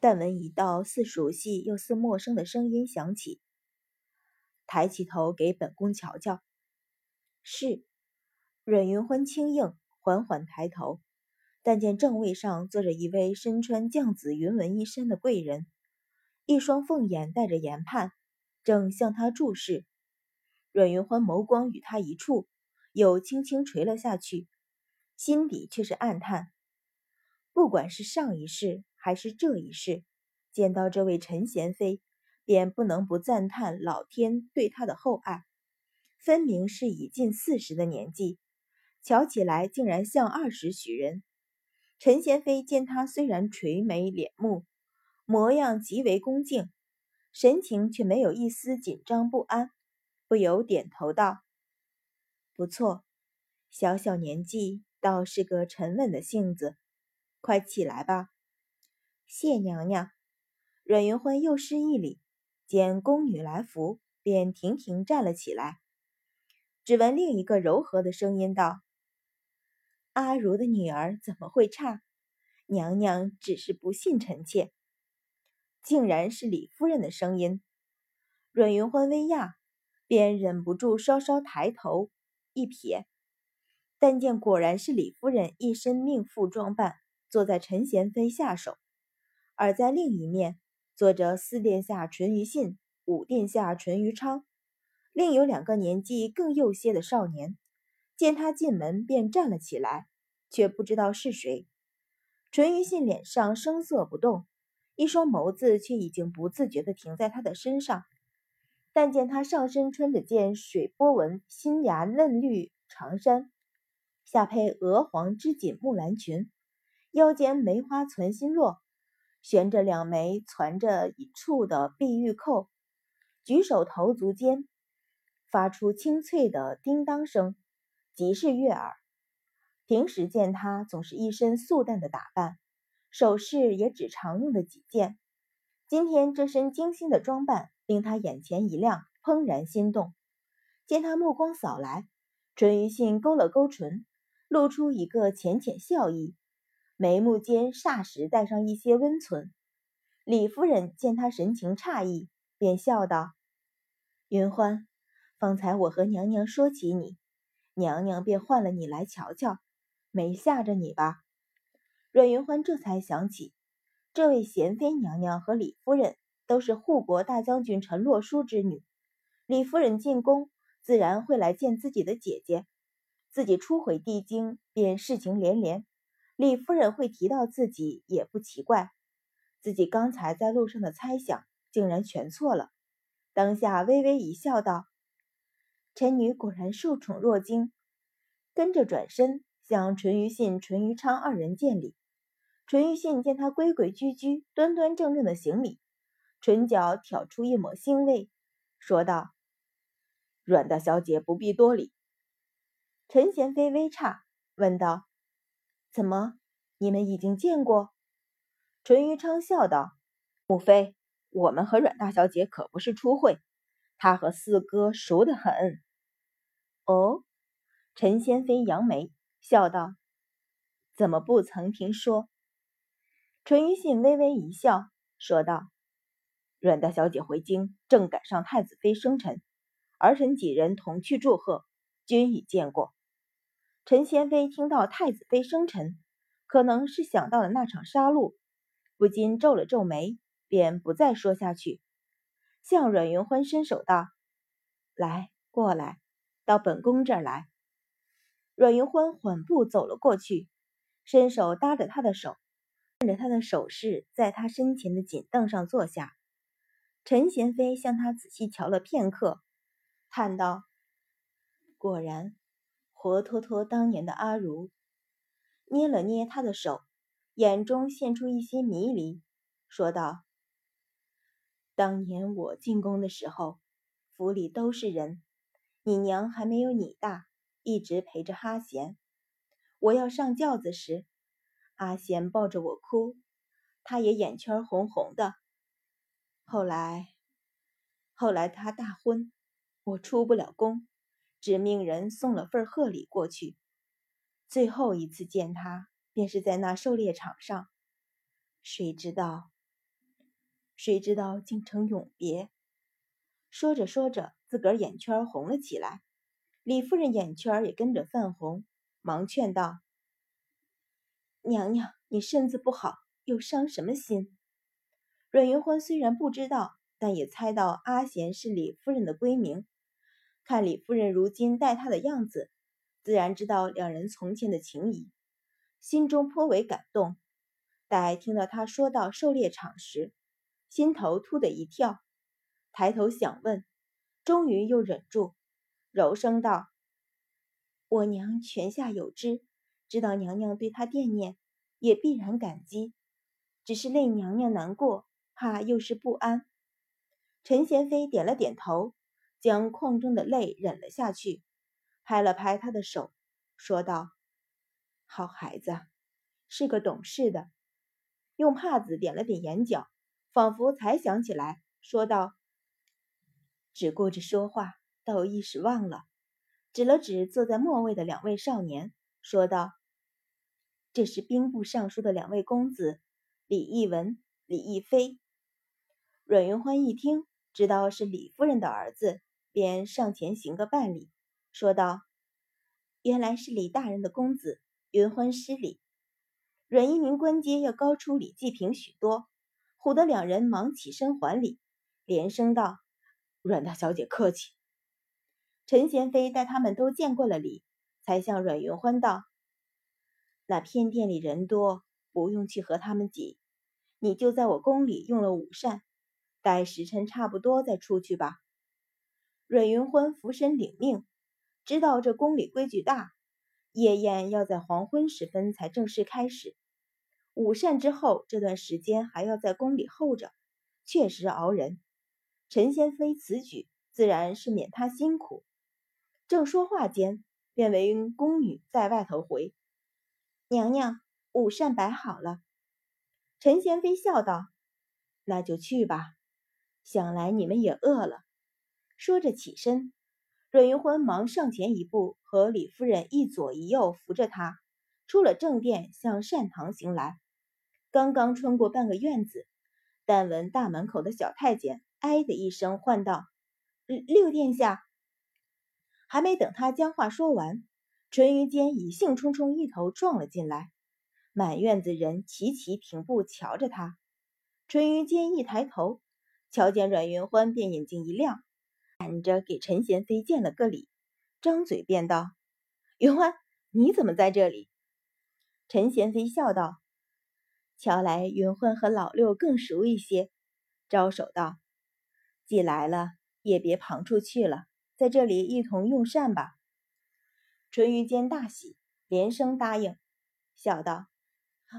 但闻一道似熟悉又似陌生的声音响起，抬起头给本宫瞧瞧。是，阮云欢轻应，缓缓抬头，但见正位上坐着一位身穿绛紫云纹衣衫的贵人，一双凤眼带着研判，正向他注视。阮云欢眸光与他一触，又轻轻垂了下去，心底却是暗叹：不管是上一世还是这一世，见到这位陈贤妃，便不能不赞叹老天对她的厚爱。分明是已近四十的年纪，瞧起来竟然像二十许人。陈贤妃见他虽然垂眉敛目，模样极为恭敬，神情却没有一丝紧张不安。不由点头道：“不错，小小年纪倒是个沉稳的性子。快起来吧。”谢娘娘。阮云欢又施一礼，见宫女来扶，便亭亭站了起来。只闻另一个柔和的声音道：“阿如的女儿怎么会差？娘娘只是不信臣妾。”竟然是李夫人的声音。阮云欢微讶。便忍不住稍稍抬头一瞥，但见果然是李夫人一身命妇装扮，坐在陈贤妃下手；而在另一面坐着四殿下淳于信、五殿下淳于昌，另有两个年纪更幼些的少年。见他进门，便站了起来，却不知道是谁。淳于信脸上声色不动，一双眸子却已经不自觉地停在他的身上。但见他上身穿着件水波纹新芽嫩绿长衫，下配鹅黄织锦木兰裙，腰间梅花攒心络，悬着两枚攒着一簇的碧玉扣，举手投足间发出清脆的叮当声，极是悦耳。平时见他总是一身素淡的打扮，首饰也只常用的几件，今天这身精心的装扮。令他眼前一亮，怦然心动。见他目光扫来，淳于信勾了勾唇，露出一个浅浅笑意，眉目间霎时带上一些温存。李夫人见他神情诧异，便笑道：“云欢，方才我和娘娘说起你，娘娘便唤了你来瞧瞧，没吓着你吧？”阮云欢这才想起，这位贤妃娘娘和李夫人。都是护国大将军陈洛书之女，李夫人进宫，自然会来见自己的姐姐。自己初回帝京，便事情连连，李夫人会提到自己也不奇怪。自己刚才在路上的猜想，竟然全错了。当下微微一笑，道：“臣女果然受宠若惊。”跟着转身向淳于信、淳于昌二人见礼。淳于信见他规规矩矩、端端正正的行礼。唇角挑出一抹腥味，说道：“阮大小姐不必多礼。”陈贤妃微诧，问道：“怎么，你们已经见过？”淳于昌笑道：“母妃，我们和阮大小姐可不是初会，她和四哥熟得很。”哦，陈贤妃扬眉笑道：“怎么不曾听说？”淳于信微微一笑，说道。阮大小姐回京，正赶上太子妃生辰，儿臣几人同去祝贺，均已见过。陈贤妃听到太子妃生辰，可能是想到了那场杀戮，不禁皱了皱眉，便不再说下去，向阮云欢伸手道：“来，过来，到本宫这儿来。”阮云欢缓步走了过去，伸手搭着他的手，看着他的手势，在他身前的锦凳上坐下。陈贤妃向他仔细瞧了片刻，叹道：“果然，活脱脱当年的阿如。”捏了捏他的手，眼中现出一些迷离，说道：“当年我进宫的时候，府里都是人，你娘还没有你大，一直陪着哈贤。我要上轿子时，阿贤抱着我哭，他也眼圈红红的。”后来，后来他大婚，我出不了宫，只命人送了份贺礼过去。最后一次见他，便是在那狩猎场上。谁知道谁知道竟成永别。说着说着，自个儿眼圈红了起来，李夫人眼圈也跟着泛红，忙劝道：“娘娘，你身子不好，又伤什么心？”阮云欢虽然不知道，但也猜到阿贤是李夫人的闺名，看李夫人如今待他的样子，自然知道两人从前的情谊，心中颇为感动。待听到他说到狩猎场时，心头突的一跳，抬头想问，终于又忍住，柔声道：“我娘泉下有知，知道娘娘对她惦念，也必然感激，只是累娘娘难过。”怕又是不安，陈贤妃点了点头，将眶中的泪忍了下去，拍了拍他的手，说道：“好孩子，是个懂事的。”用帕子点了点眼角，仿佛才想起来，说道：“只顾着说话，倒一时忘了。”指了指坐在末位的两位少年，说道：“这是兵部尚书的两位公子，李义文、李义飞。”阮云欢一听，知道是李夫人的儿子，便上前行个半礼，说道：“原来是李大人的公子，云欢失礼。”阮一鸣官阶要高出李继平许多，唬得两人忙起身还礼，连声道：“阮大小姐客气。”陈贤妃待他们都见过了礼，才向阮云欢道：“那偏殿里人多，不用去和他们挤，你就在我宫里用了午膳。”待时辰差不多再出去吧。阮云欢俯身领命，知道这宫里规矩大，夜宴要在黄昏时分才正式开始。午膳之后这段时间还要在宫里候着，确实熬人。陈贤妃此举自然是免他辛苦。正说话间，便为宫女在外头回：“娘娘，午膳摆好了。”陈贤妃笑道：“那就去吧。”想来你们也饿了，说着起身，阮云欢忙上前一步，和李夫人一左一右扶着他，出了正殿，向膳堂行来。刚刚穿过半个院子，但闻大门口的小太监“哎”的一声唤道：“六殿下！”还没等他将话说完，淳于坚已兴冲冲一头撞了进来，满院子人齐齐停步瞧着他。淳于坚一抬头。瞧见阮云欢，便眼睛一亮，喊着给陈贤妃见了个礼，张嘴便道：“云欢，你怎么在这里？”陈贤妃笑道：“瞧来云欢和老六更熟一些。”招手道：“既来了，也别旁处去了，在这里一同用膳吧。”淳于坚大喜，连声答应，笑道：“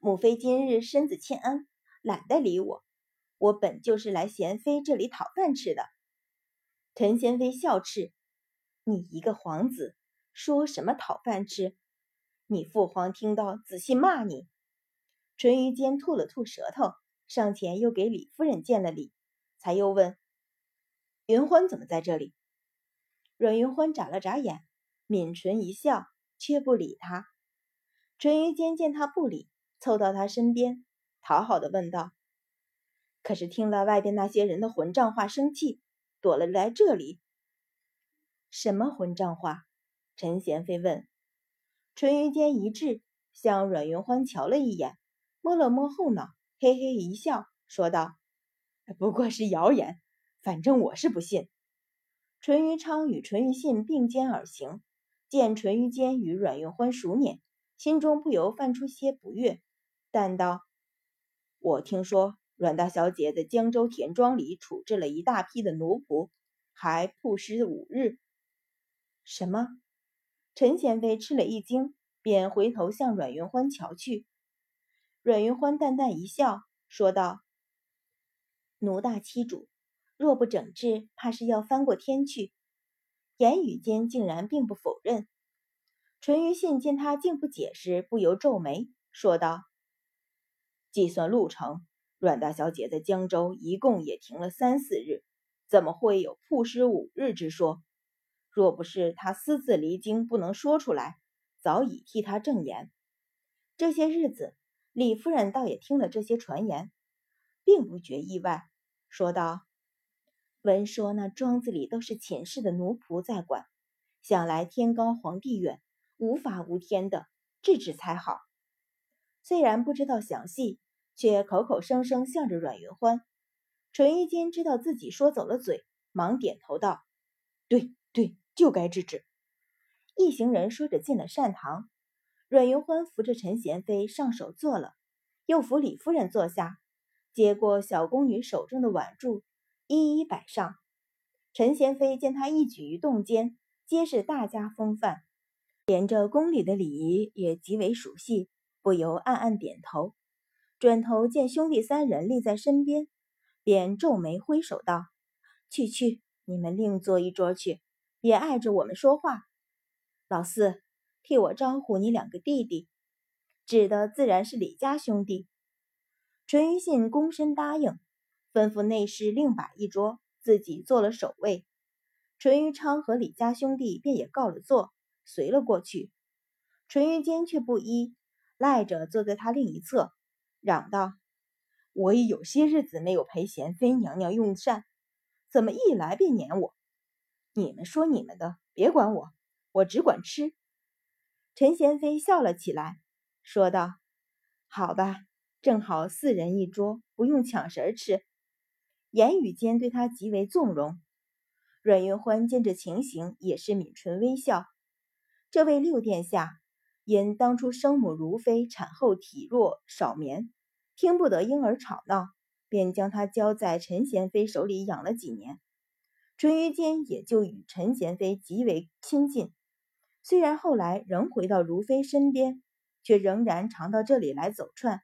母妃今日身子欠安，懒得理我。”我本就是来贤妃这里讨饭吃的。陈贤妃笑斥：“你一个皇子，说什么讨饭吃？你父皇听到，仔细骂你。”淳于坚吐了吐舌头，上前又给李夫人见了礼，才又问：“云欢怎么在这里？”阮云欢眨了眨眼，抿唇一笑，却不理他。淳于坚见他不理，凑到他身边，讨好的问道。可是听了外边那些人的混账话，生气，躲了来这里。什么混账话？陈贤妃问。淳于坚一滞，向阮云欢瞧了一眼，摸了摸后脑，嘿嘿一笑，说道：“不过是谣言，反正我是不信。”淳于昌与淳于信并肩而行，见淳于坚与阮云欢熟稔，心中不由泛出些不悦，但道：“我听说。”阮大小姐在江州田庄里处置了一大批的奴仆，还曝尸五日。什么？陈贤妃吃了一惊，便回头向阮云欢瞧去。阮云欢淡淡一笑，说道：“奴大欺主，若不整治，怕是要翻过天去。”言语间竟然并不否认。淳于信见他竟不解释，不由皱眉，说道：“计算路程。”阮大小姐在江州一共也停了三四日，怎么会有曝尸五日之说？若不是她私自离京不能说出来，早已替她证言。这些日子，李夫人倒也听了这些传言，并不觉意外，说道：“闻说那庄子里都是秦氏的奴仆在管，想来天高皇帝远，无法无天的，治治才好。”虽然不知道详细，却口口声声向着阮云欢。淳于坚知道自己说走了嘴，忙点头道：“对对，就该制止。”一行人说着进了膳堂。阮云欢扶着陈贤妃上手坐了，又扶李夫人坐下，接过小宫女手中的碗箸，一一摆上。陈贤妃见他一举一动间皆是大家风范，连着宫里的礼仪也极为熟悉。不由暗暗点头，转头见兄弟三人立在身边，便皱眉挥手道：“去去，你们另坐一桌去，别碍着我们说话。老四，替我招呼你两个弟弟，指的自然是李家兄弟。”淳于信躬身答应，吩咐内侍另摆一桌，自己做了首位。淳于昌和李家兄弟便也告了座，随了过去。淳于坚却不依。赖着坐在他另一侧，嚷道：“我已有些日子没有陪贤妃娘娘用膳，怎么一来便撵我？你们说你们的，别管我，我只管吃。”陈贤妃笑了起来，说道：“好吧，正好四人一桌，不用抢食吃。”言语间对他极为纵容。阮云欢见这情形，也是抿唇微笑。这位六殿下。因当初生母如妃产后体弱少眠，听不得婴儿吵闹，便将她交在陈贤妃手里养了几年。淳于坚也就与陈贤妃极为亲近，虽然后来仍回到如妃身边，却仍然常到这里来走串，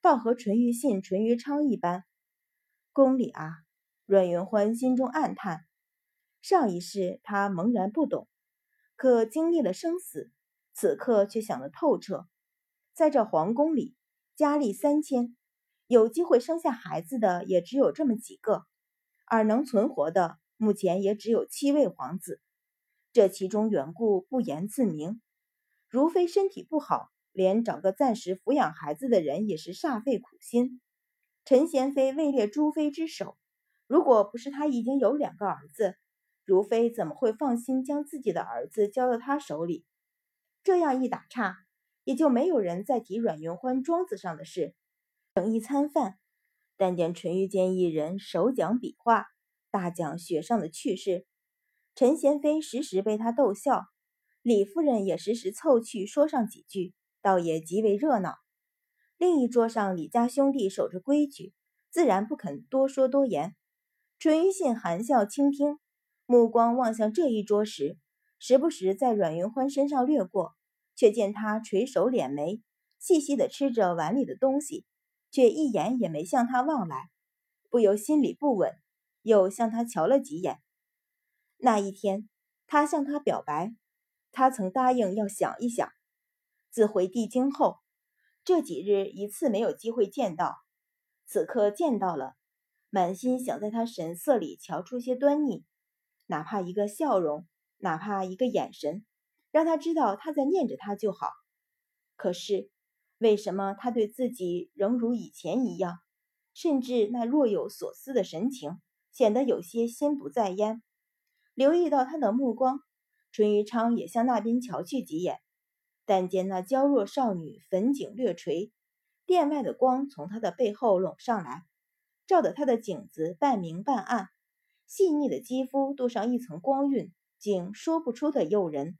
倒和淳于信、淳于昌一般。宫里啊，阮云欢心中暗叹：上一世他茫然不懂，可经历了生死。此刻却想得透彻，在这皇宫里，佳丽三千，有机会生下孩子的也只有这么几个，而能存活的目前也只有七位皇子。这其中缘故不言自明。如妃身体不好，连找个暂时抚养孩子的人也是煞费苦心。陈贤妃位列诸妃之首，如果不是她已经有两个儿子，如妃怎么会放心将自己的儿子交到她手里？这样一打岔，也就没有人再提阮云欢庄子上的事。等一餐饭，但见淳于坚一人手讲笔画，大讲雪上的趣事。陈贤妃时时被他逗笑，李夫人也时时凑趣说上几句，倒也极为热闹。另一桌上，李家兄弟守着规矩，自然不肯多说多言。淳于信含笑倾听，目光望向这一桌时。时不时在阮云欢身上掠过，却见他垂首敛眉，细细的吃着碗里的东西，却一眼也没向他望来，不由心里不稳，又向他瞧了几眼。那一天，他向他表白，他曾答应要想一想。自回帝京后，这几日一次没有机会见到，此刻见到了，满心想在他神色里瞧出些端倪，哪怕一个笑容。哪怕一个眼神，让他知道他在念着他就好。可是，为什么他对自己仍如以前一样，甚至那若有所思的神情，显得有些心不在焉？留意到他的目光，淳于昌也向那边瞧去几眼，但见那娇弱少女粉颈略垂，殿外的光从她的背后拢上来，照得她的颈子半明半暗，细腻的肌肤镀上一层光晕。竟说不出的诱人。